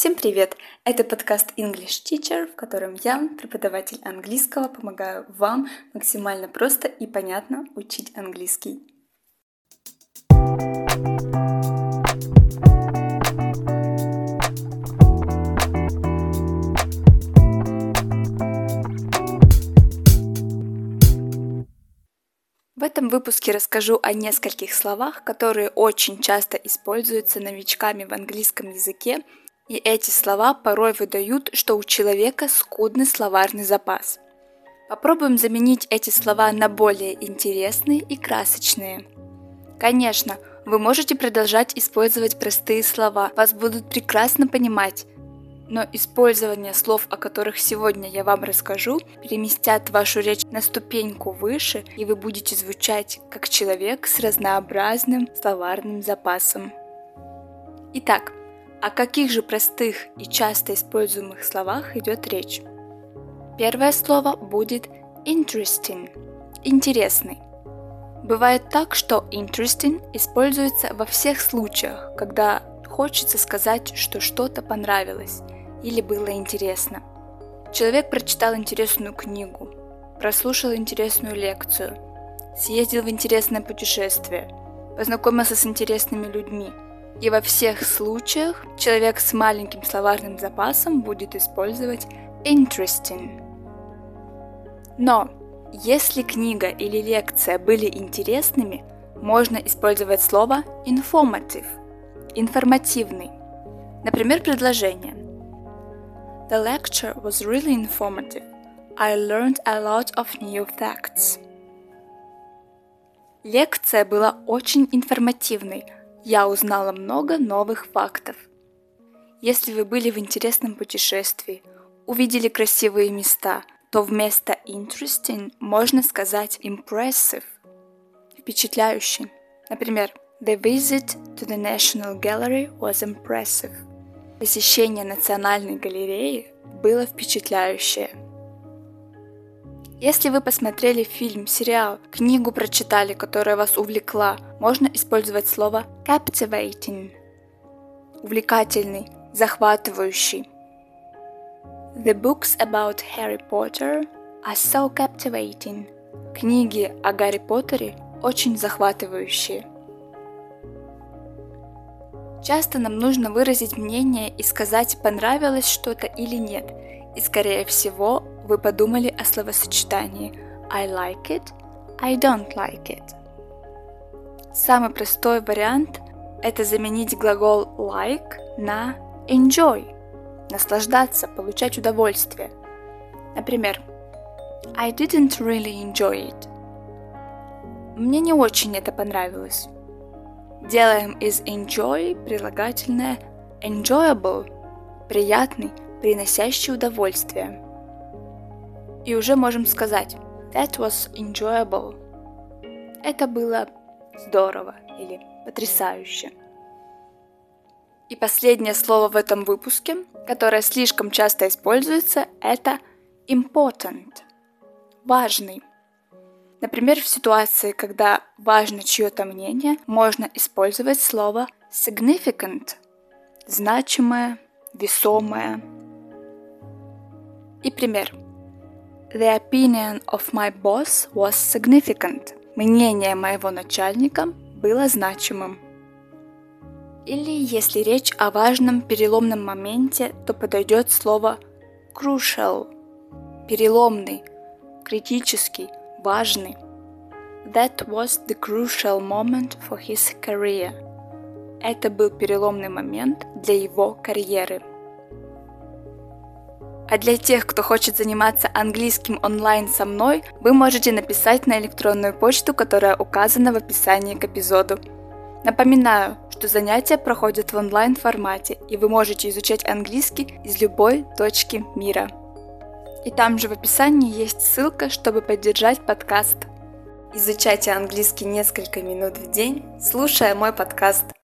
Всем привет! Это подкаст English Teacher, в котором я, преподаватель английского, помогаю вам максимально просто и понятно учить английский. В этом выпуске расскажу о нескольких словах, которые очень часто используются новичками в английском языке, и эти слова порой выдают, что у человека скудный словарный запас. Попробуем заменить эти слова на более интересные и красочные. Конечно, вы можете продолжать использовать простые слова, вас будут прекрасно понимать, но использование слов, о которых сегодня я вам расскажу, переместят вашу речь на ступеньку выше, и вы будете звучать как человек с разнообразным словарным запасом. Итак, о каких же простых и часто используемых словах идет речь? Первое слово будет interesting – интересный. Бывает так, что interesting используется во всех случаях, когда хочется сказать, что что-то понравилось – или было интересно. Человек прочитал интересную книгу, прослушал интересную лекцию, съездил в интересное путешествие, познакомился с интересными людьми. И во всех случаях человек с маленьким словарным запасом будет использовать interesting. Но если книга или лекция были интересными, можно использовать слово informative, информативный. Например, предложение The lecture was really informative. I learned a lot of new facts. Лекция была очень информативной. Я узнала много новых фактов. Если вы были в интересном путешествии, увидели красивые места, то вместо interesting можно сказать impressive, впечатляющий. Например, The visit to the National Gallery was impressive. Посещение Национальной галереи было впечатляющее. Если вы посмотрели фильм, сериал, книгу прочитали, которая вас увлекла, можно использовать слово captivating. Увлекательный, захватывающий. The books about Harry Potter are so captivating. Книги о Гарри Поттере очень захватывающие. Часто нам нужно выразить мнение и сказать, понравилось что-то или нет. И скорее всего, вы подумали о словосочетании I like it, I don't like it. Самый простой вариант – это заменить глагол like на enjoy, наслаждаться, получать удовольствие. Например, I didn't really enjoy it. Мне не очень это понравилось. Делаем из enjoy прилагательное enjoyable – приятный, приносящий удовольствие. И уже можем сказать That was enjoyable. Это было здорово или потрясающе. И последнее слово в этом выпуске, которое слишком часто используется, это important – важный. Например, в ситуации, когда важно чье-то мнение, можно использовать слово significant – значимое, весомое. И пример. The opinion of my boss was significant. Мнение моего начальника было значимым. Или если речь о важном переломном моменте, то подойдет слово crucial – переломный, критический – важный. That was the crucial moment for his career. Это был переломный момент для его карьеры. А для тех, кто хочет заниматься английским онлайн со мной, вы можете написать на электронную почту, которая указана в описании к эпизоду. Напоминаю, что занятия проходят в онлайн формате, и вы можете изучать английский из любой точки мира. И там же в описании есть ссылка, чтобы поддержать подкаст. Изучайте английский несколько минут в день, слушая мой подкаст –